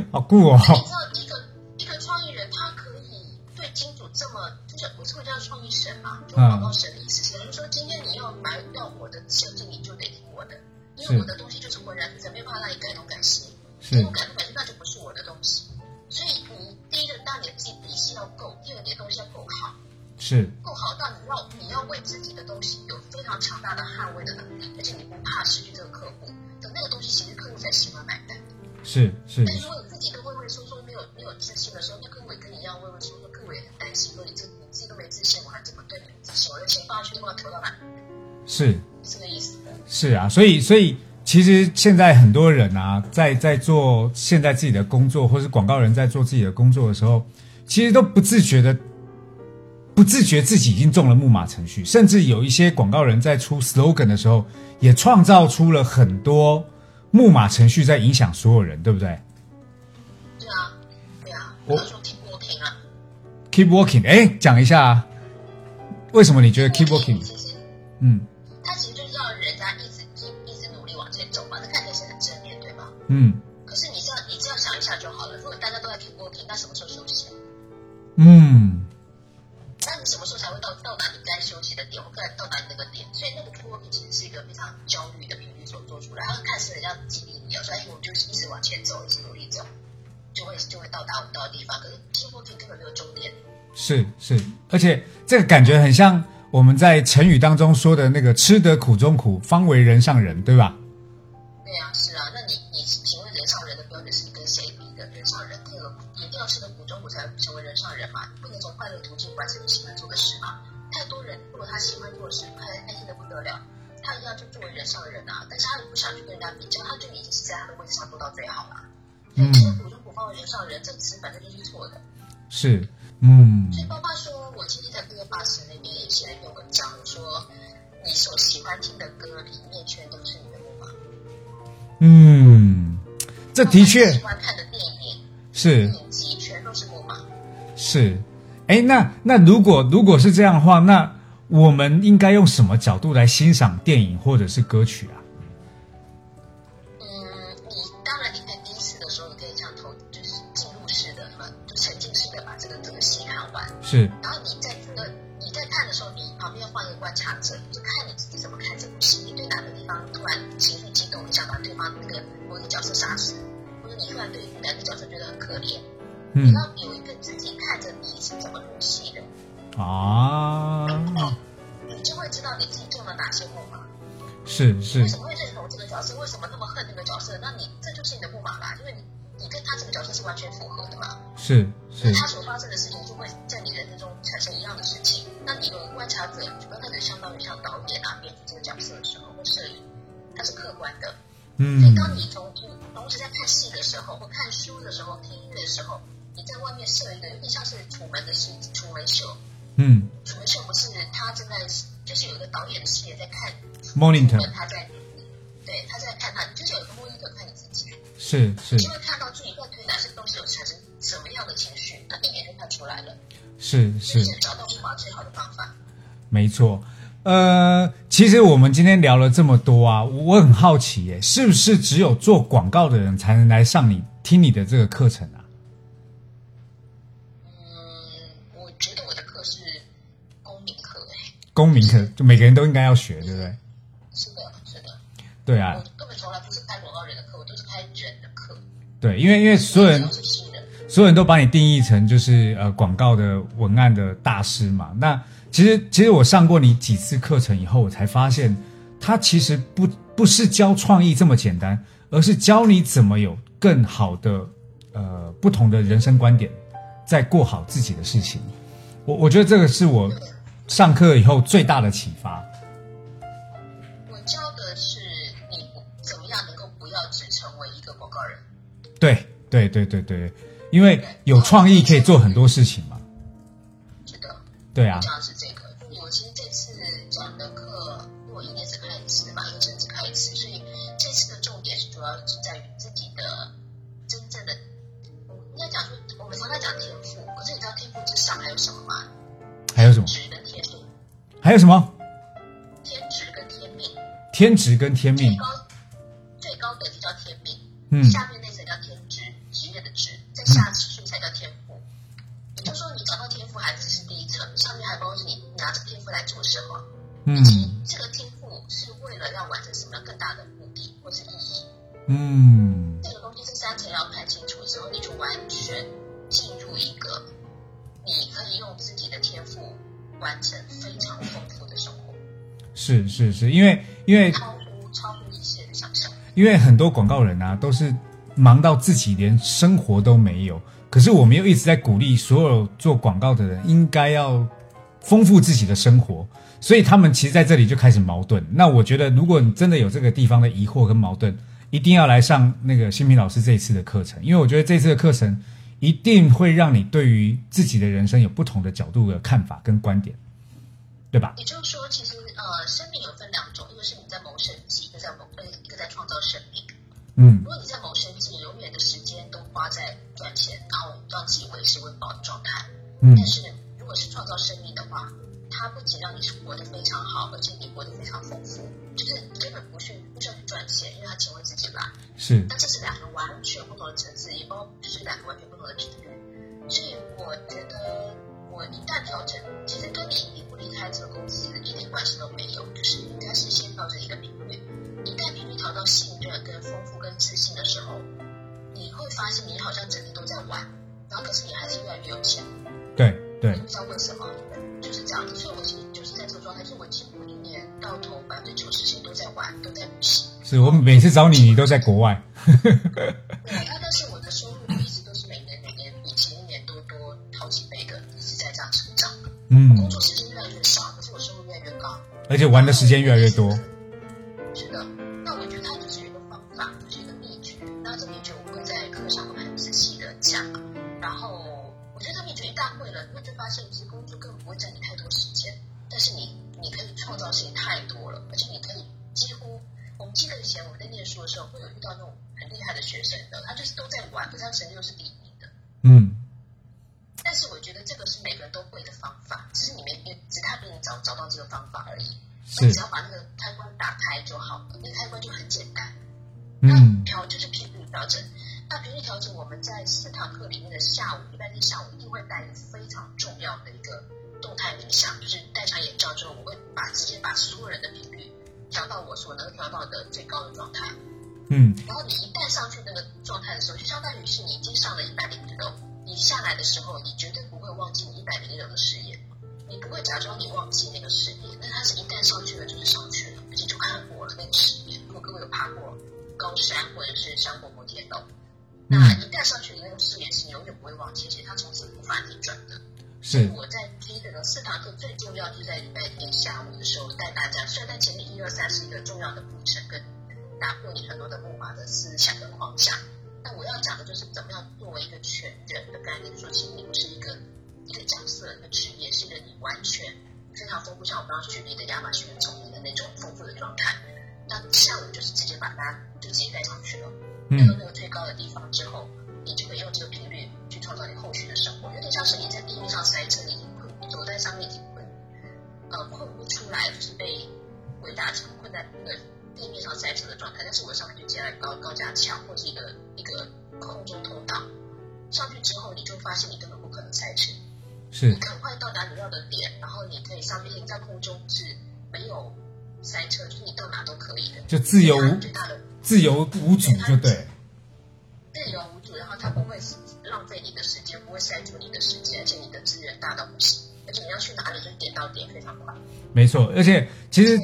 *laughs*
好酷哦。
你知道一个一个创意人，他可以对金主这么，就是我这么叫创意神嘛，就广告神的意思是，就是说今天你要买到我的设计，你就得听我的，因为我的东西就是浑然天成，没有办法让你改动改西，
是
因为改东改西那就不是我的东西。所以你第一个，当你的自己底气要够；第二，你的东西要够好，
是
够好到你要你要为自己的东西有非常强大的捍卫的能力，而且你不怕失去这个客户的那个东西，其实客户才喜欢买单。
是是
但是如果你自己都畏畏缩缩、没有没有自信的时候，那客户也跟你一样畏畏缩缩，客户也很担心，说你这你自己都没自信，我还怎么对你有自信？我的钱放下去，不知道投到哪，
是
是这个意思。
是啊，所以所以其实现在很多人啊，在在做现在自己的工作，或是广告人在做自己的工作的时候，其实都不自觉的。不自觉自己已经中了木马程序，甚至有一些广告人在出 slogan 的时候，也创造出了很多木马程序在影响所有人，对不对
对啊，对啊，
我
他说 keep working 啊
？Keep working，哎，讲一下啊，为什么你觉得 keep working？
其实
嗯
他其实就是要人家一直一一直努力往前走嘛，这看起来是很正面，对吗？
嗯
可是你这样你这样想一想就好了，如果大家都在 keep working，那什么时候休息？
嗯，
常焦虑的频率所做出来，然后看似人家激励你，所以我们就是一直往前走，一直努力走，就会就会到达我们到的地方。可是 keep working 根本没有终点。
是是，而且这个感觉很像我们在成语当中说的那个“吃得苦中苦，方为人上人”，对吧？
对啊，是啊，那你你请问人上人的标准是你跟谁比的？人上人那个一定要吃得苦中苦才成为人上人嘛？你不能从快乐途径完成你喜欢做的事嘛？太多人如果他喜欢做的事，开开心的不得了，他一样就作为人上人啊，但是他又不想去跟人家比较，他就已经是在他的位置上做到最好了。
嗯
吃得苦中苦方为人上人，这个词本身就是错的。
是，嗯
所以包括说，我今天在各个巴士那边也写了一篇文章，我说你所喜欢听的歌里面全都是你的木马，
嗯，这的确
喜欢看的电影。
是
影集全都是木马。
是。哎，那那如果如果是这样的话，那我们应该用什么角度来欣赏电影或者是歌曲啊？
嗯，你当然你在第一次的时候，你可以像投就是进入式的就沉浸式的把这个这个戏看完。
是
然后你在这个你在看的时候，你旁边要放一个观察者，就看你自己怎么看这部戏，你对哪个地方突然情绪激动，你想把对方那个某一个角色杀死，或者你突然对哪个角色觉得很可怜，
嗯
你要有一个自己看着你是怎么入戏的，
啊，是是
为什么会认同这个角色？为什么那么恨那个角色？那你这就是你的不满啦，因为你你跟他这个角色是完全符合的嘛？
是是
那他所发生的事情就会在你人生中产生一样的事情。那你有观察者，观察者相当于像导演啊、编剧这个角色的时候，或摄影，它是客观的。嗯所以
嗯
当你从同时在看戏的时候，或看书的时候、听音乐的时候，你在外面设一个有点像是楚门的戏，楚门秀。
嗯
楚门秀不是他正在，就是有一个导演的视野在看楚
，monitor，
他在，对，他在看他，就是有一个 monitor 看你自己，
是是
就会看到自己在推哪些东西有产生什么样的情绪，那一眼就看出来了。
是
就是是找到木马最好的方法。
没错。呃，其实我们今天聊了这么多啊，我很好奇耶，是不是只有做广告的人才能来上你听你的这个课程啊？
嗯，我觉得我的课是公民课，哎，
公民课就每个人都应该要学，对不对？对啊
我，根本从来不是拍广告人的课，我都是拍人的课。
对，因为因为所有人，所有人都把你定义成就是呃广告的文案的大师嘛。那其实其实我上过你几次课程以后，我才发现，他其实不不是教创意这么简单，而是教你怎么有更好的呃不同的人生观点，在过好自己的事情。我我觉得这个是我上课以后最大的启发。对对对对对，因为有创意可以做很多事情嘛。
是的，
对啊
主要是这个。我其实这次讲的课，我一年只开一次嘛，一个城只开一次，所以这次的重点是主要是在于自己的真正的，应该讲说，我们常常讲天赋，可是你知道天赋之上还有什么吗？
还有什么？
职跟天命，
还有什么？
天职跟天命，
天职跟天命。
最高最高等级叫天命，
嗯
下面
因为因为
超乎超乎一切的想象。
因为很多广告人啊，都是忙到自己连生活都没有。可是我们又一直在鼓励所有做广告的人，应该要丰富自己的生活，所以他们其实在这里就开始矛盾。那我觉得，如果你真的有这个地方的疑惑跟矛盾，一定要来上那个新平老师这一次的课程，因为我觉得这次的课程一定会让你对于自己的人生有不同的角度的看法跟观点，对吧？
也就是说，其实
嗯
如果你在谋生计，永远的时间都花在赚钱，然后让自己维持温饱的状态。
嗯
但是如果是创造生命的话，它不仅让你活得非常好，而且你活得非常丰富，就是根本不去不需要去赚钱，因为它钱会自己来。
是
那这是两个完全不同的层次，也包就是两个完全不同的频率。所以我觉得，我一旦调整，其实跟你离不离开这个公司一点关系都没有，就是你应该是先调整一个频率。一旦频率调到信任、跟丰富、跟自信的时候，你会发现你好像整天都在玩，然后可是你还是越来越有钱。
对对
你不知道为什么，就是这样子。所以我其实就是在这个状态，就是我几乎一年到头百分之九十时间都在玩，都在旅行。
是，我每次找你，你都在国外。
对，啊，但是我的收入一直都是每年每年比前一年都多好几倍的，一直在这样成长。
嗯
工，作时间越来越少，可是我收入越来越高。
而且玩的时间越来越多。
假装你忘记那个视野，那它是一旦上去了就是上去了，而且就看过了那个视野。如果各位有爬过高山或者是上过摩天楼，那一旦上去，你那个誓言是永远不会忘记，而且它从此无法逆转的。
是
我在第一个四堂课最重要，就是在礼拜天下午的时候带大家，虽然在前面一二三是一个重要的铺陈，跟打破你很多的木马的思想跟框架，但我要讲的就是怎么样作为一个全人的概念，说其实你不是一个一个角色、一个职业，是一个你完全非常丰富，像我刚刚举例的亚马逊丛林的那种丰富的状态。那下午就是直接把它就直接带上去了，带到那个最高的地方之后，你就可以用这个频率去创造你后续的生活，有点像是你在地面上塞车，你已经困走在上面已经困，呃困不出来，就是被鬼打墙困在那个地面上塞车的状态。但是我上面就接了高高架桥或是一个一个空中通道，上去之后你就发现你根本不可能塞车，
是
你赶快到达你要的点，然后你可以上面你在空中是没有。塞车就是你到哪都可以的，
就自由
最大的
自由无阻就对，
自由无阻，然后它不会浪费你的时间，不会塞住你的时间，而且你的资源大到不行，而且你要去哪里就点到点，非常快。
没错，而且其实。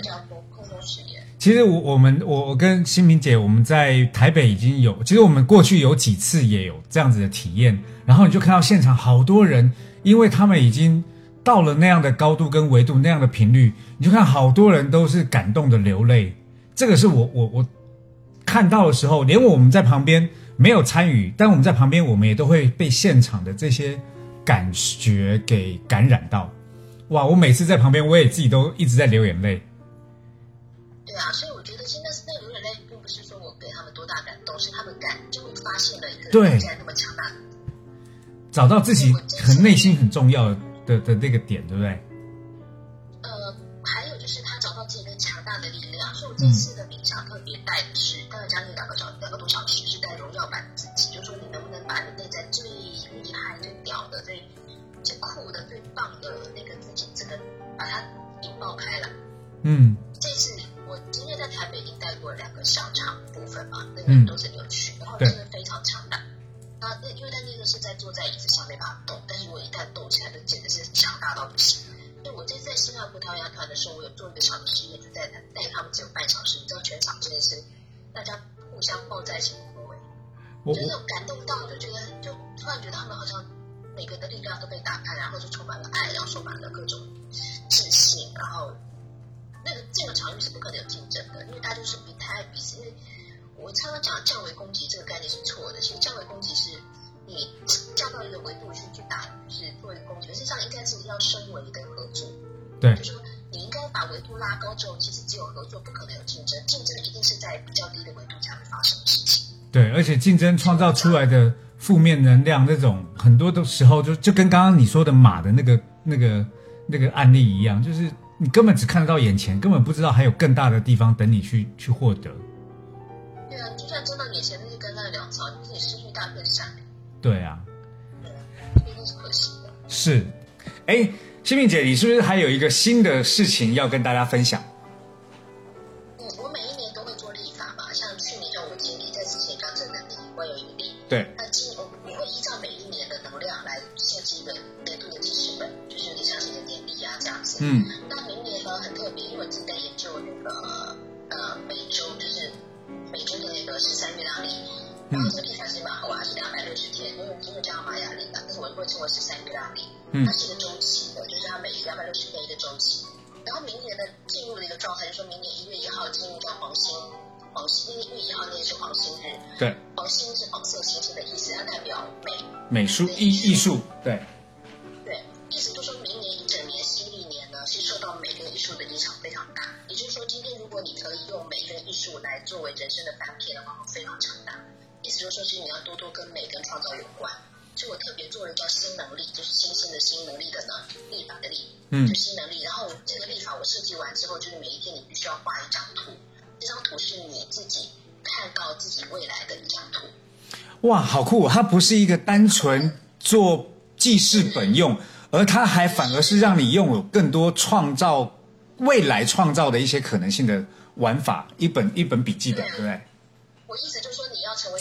其实我我们我我跟新明姐我们在台北已经有，其实我们过去有几次也有这样子的体验，然后你就看到现场好多人，因为他们已经。到了那样的高度跟维度，那样的频率，你就看好多人都是感动的流泪。这个是我我我看到的时候，连我们在旁边没有参与，但我们在旁边，我们也都会被现场的这些感觉给感染到。哇！我每次在旁边，我也自己都一直在流眼泪。
对啊，所以我觉得现在是在流眼泪，并不是说我给他们多大感动，是他们感就会发现了一个对那么强大，
找到自己很内心很重要的。的的那个点，对不对？
呃，还有就是他找到自己的强大的力量。所以我这次的冥想特别带的是大概将近两个小两个多小时，是带荣耀版的自己，就是说你能不能把你内在最厉害、最屌的、最最酷的、最棒的那个自己，这个把它引爆开来。
嗯，
这次我今天在台北已经带过两个小场部分嘛，那个都是坐在椅子上没办法动，但是我一旦动起来，就简直是强大到不行。所以我这次在新加坡陶牙团的时候，我有做一个小的实验，就在带他们只有半小时，你知道全场真的是大家互相抱在一起哭哎，就那种感动到，就觉得就突然觉得他们好像每个人的力量都被打开，然后就充满了爱，然后充满了各种自信，然后那个这个场域是不可能有竞争的，因为大家就是比太爱彼此，因为。我常常讲降维攻击这个概念是错的。其实降维攻击是你降到一个维度去去打，就是做一个攻击。实际上应该是要升维跟合作。
对，
就是说你应该把维度拉高之后，其实只有合作，不可能有竞争。竞争一定是在比较低的维度才会发生的事情。
对，而且竞争创造出来的负面能量，那种很多的时候就就跟刚刚你说的马的那个那个那个案例一样，就是你根本只看得到眼前，根本不知道还有更大的地方等你去去获得。
对啊，就算挣到眼前那些干的粮草，你自己失去大片山。
对啊，
是可惜的。
是，哎，新敏姐，你是不是还有一个新的事情要跟大家分享？
嗯，我每一年都会做立法嘛，像去年就我经历，在之前刚正能力，我有一个历。
对。
那今我我会依照每一年的能量来设计一个年度的记事本，就是有点像是一个年历啊这样子。
嗯。
称为十三月亮历，它是一个周期的，就是它每两百六十天一个周期。然后明年的进入的一个状态，就说明年一月一号进入叫黄星，黄星，因为一月一号那天是黄星日，
对，
黄星是黄色星星的意思，它代表美，
美术艺艺术，对，
对，意思就说明年一整年新历年呢，是受到美跟艺术的影响非常大。也就是说，今天如果你可以用美跟艺术来作为人生的翻篇的话，会非常强大。意思就是说，是你要多多跟美跟创造有关。所以我特别做了叫新能力，就是新兴的新能力的呢，立法的力，嗯，就新能力。然后这个立法我设计完之后，就是每一天你必须要画一张图，这张图是你自己看到自己未来的一张图。
哇，好酷！它不是一个单纯做记事本用，而它还反而是让你拥有更多创造。未来创造的一些可能性的玩法，一本一本笔记本，对不对？
我意思就是说，你要成为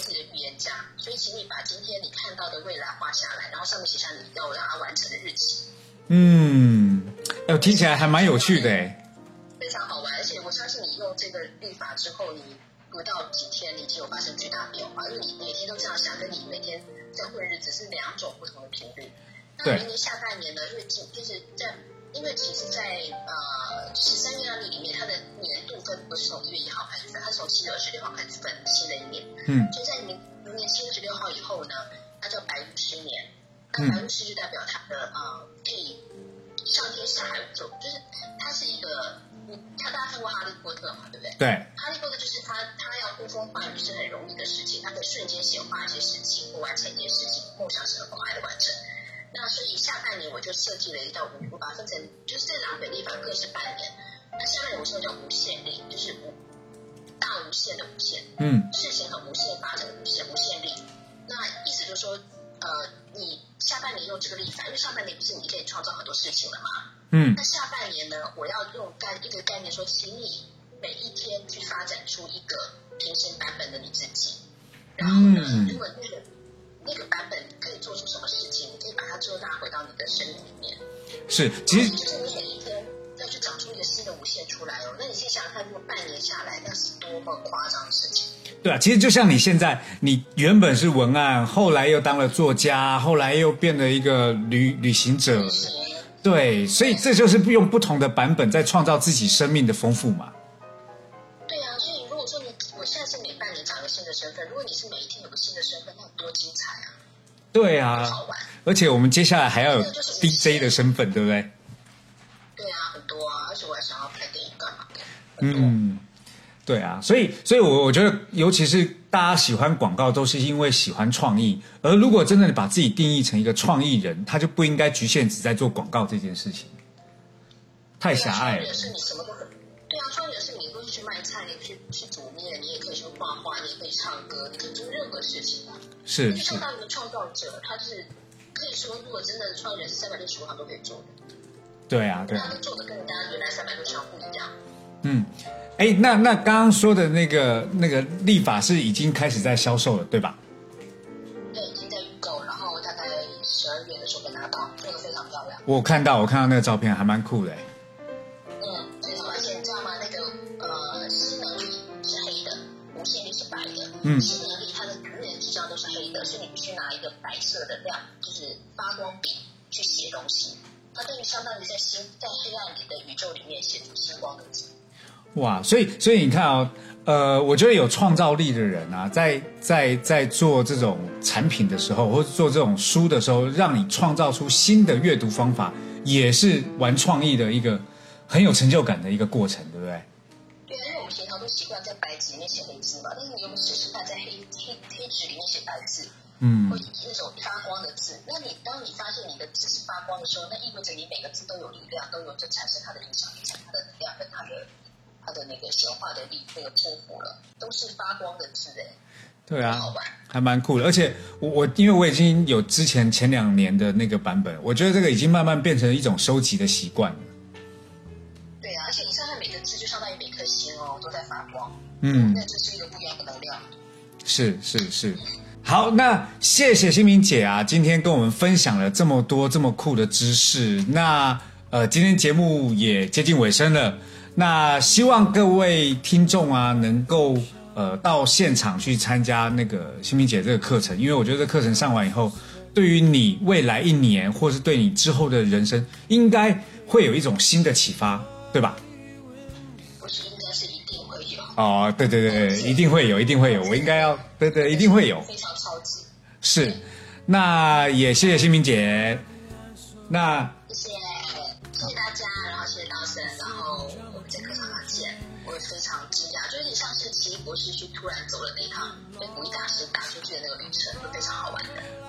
所以请你把今天你看到的未来画下来，然后上面写上你要让它完成的日期。
嗯，呃，听起来还蛮有趣的诶。
非常好玩，而且我相信你用这个律法之后，你不到几天，你就有发生巨大变化，因为你每天都这样想，跟你每天在混日子是两种不同的频率。那明年下半年呢，因为今就是在，因为其实，在呃十三月亮历里面，它的年度分不是从一月一号开始分，它是从七月二十六号开始分新的一年。
嗯。
就在明明年七月二十六号以后呢，它叫白巫师年。那白巫师就代表它的呃可以上天下海走，就是它是一个。他大家看过《哈利波特》嘛？对不对？
对。
哈利波特就是他，他要呼风唤雨是很容易的事情，他可以瞬间显化一些事情或完成一件事情，梦想是很快的完成。那所以下半年我就设计了一道五，我把它分成，就是这两本历法各是半年。那下半年我说叫无限力，就是无大无限的无限，
嗯，
事情很无限，发展的无限，无限力。那意思就是说，呃，你下半年用这个历法，因为上半年不是你可以创造很多事情了吗？
嗯，
那下半年呢？我要用概一个概念说，请你每一天去发展出一个平行版本的你自己。然后呢，如果那个那个版本可以做出什么事情，你可以把它做大回到你的生命里面。
是，其实
就是你每一天要去长出一个新的无限出来哦。那你先想想看，如果半年下来，那是多么夸张的事情。
对啊，其实就像你现在，你原本是文案，后来又当了作家，后来又变了一个旅旅行者。对，所以这就是用不同的版本在创造自己生命的丰富嘛。
对啊，所以如果说你我现在是每半年长一个新的身份，如果你是每一天有个新的身份，那有多精彩啊！
对啊，
好玩。
而且我们接下来还要有 DJ 的身份，对不对？
对的？
嗯。对啊，所以，所以我我觉得，尤其是大家喜欢广告，都是因为喜欢创意。而如果真的把自己定义成一个创意人，他就不应该局限只在做广告这件事情，太狭隘了。
是你什么都可对啊，创意人是你可以去卖菜，你可以去去煮面，你也可以去画画，你也可以唱歌，你可以做任何事情啊。
是
是。相当于创造者，他是可以说，如果真的创意人是三百六十五行都可以做的。
对啊，对。
他做的跟人家原来三百六十行不一样。
嗯。哎，那那刚刚说的那个那个立法是已经开始在销售了，对吧？
对，已经在预购，然后大概十二月的时候会拿到，做的非常漂亮。
我看到，我看到那个照片还蛮酷的。
嗯，而且你知道吗？那个呃，新能力是黑的，无限力是白的。
嗯。
新能力它的永远纸张都是黑的，所以你必须拿一个白色的亮，就是发光笔去写东西。它等于相当于在星在黑暗里的宇宙里面写出星光的字。
哇，所以所以你看啊，呃，我觉得有创造力的人啊，在在在做这种产品的时候，或者做这种书的时候，让你创造出新的阅读方法，也是玩创意的一个很有成就感的一个过程，对不对？
对啊，因为我们平常都习惯在白纸里面写黑字嘛，但是你有没有试试看在黑黑黑纸里面写白字？
嗯，
或那种发光的字？那你当你发现你的字是发光的时候，那意味着你每个字都有力量，都有着产生它的影响力、它的能量跟它的。他的那个显化的力，那个祝福了，都是发光的字哎。
对啊，还蛮酷的。而且我我因为我已经有之前前两年的那个版本，我觉得这个已经慢慢变成一种收集的习惯了。
对啊，而且你上面每个字就相当于每颗星哦，都在发光。
嗯，
那这是一个不一样的能量。
是是是，好，那谢谢新明姐啊，今天跟我们分享了这么多这么酷的知识。那呃，今天节目也接近尾声了。那希望各位听众啊，能够呃到现场去参加那个新明姐这个课程，因为我觉得这课程上完以后，对于你未来一年，或是对你之后的人生，应该会有一种新的启发，对吧？
不是，应该是一定会有。哦，
对对对，一定会有，一定会有，我应该要，对对，一定会有，
非常超值。
是，那也谢谢新明姐，那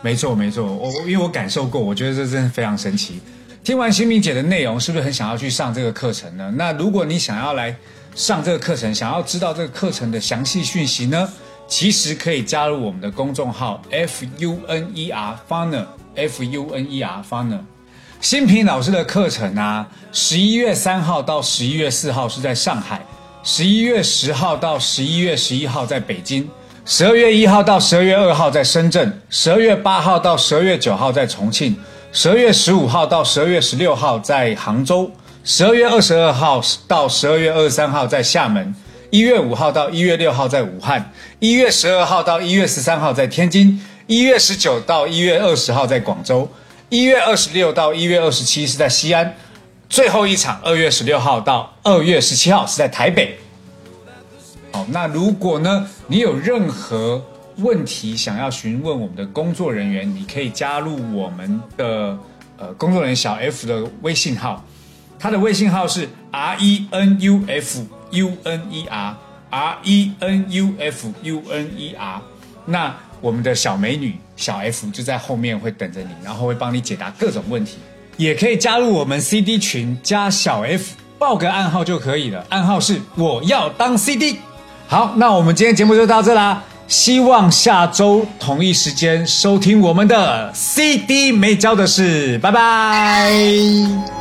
没错没错，我我因为我感受过，我觉得这真的非常神奇。听完新明姐的内容，是不是很想要去上这个课程呢？那如果你想要来上这个课程，想要知道这个课程的详细讯息呢，其实可以加入我们的公众号 F U N E R Funer F U N E R Funer。新平老师的课程啊，十一月三号到十一月四号是在上海，十一月十号到十一月十一号在北京，十二月一号到十二月二号在深圳，十二月八号到十二月九号在重庆，十二月十五号到十二月十六号在杭州，十二月二十二号到十二月二十三号在厦门，一月五号到一月六号在武汉，一月十二号到一月十三号在天津，一月十九到一月二十号在广州，一月二十六到一月二十七是在西安，最后一场二月十六号到二月十七号是在台北。好，那如果呢，你有任何问题想要询问我们的工作人员，你可以加入我们的呃工作人员小 F 的微信号，他的微信号是 R E N U F U N E R R E N U F U N E R。那我们的小美女小 F 就在后面会等着你，然后会帮你解答各种问题。也可以加入我们 CD 群，加小 F 报个暗号就可以了，暗号是我要当 CD。好，那我们今天节目就到这啦。希望下周同一时间收听我们的 CD 没教的事，拜拜。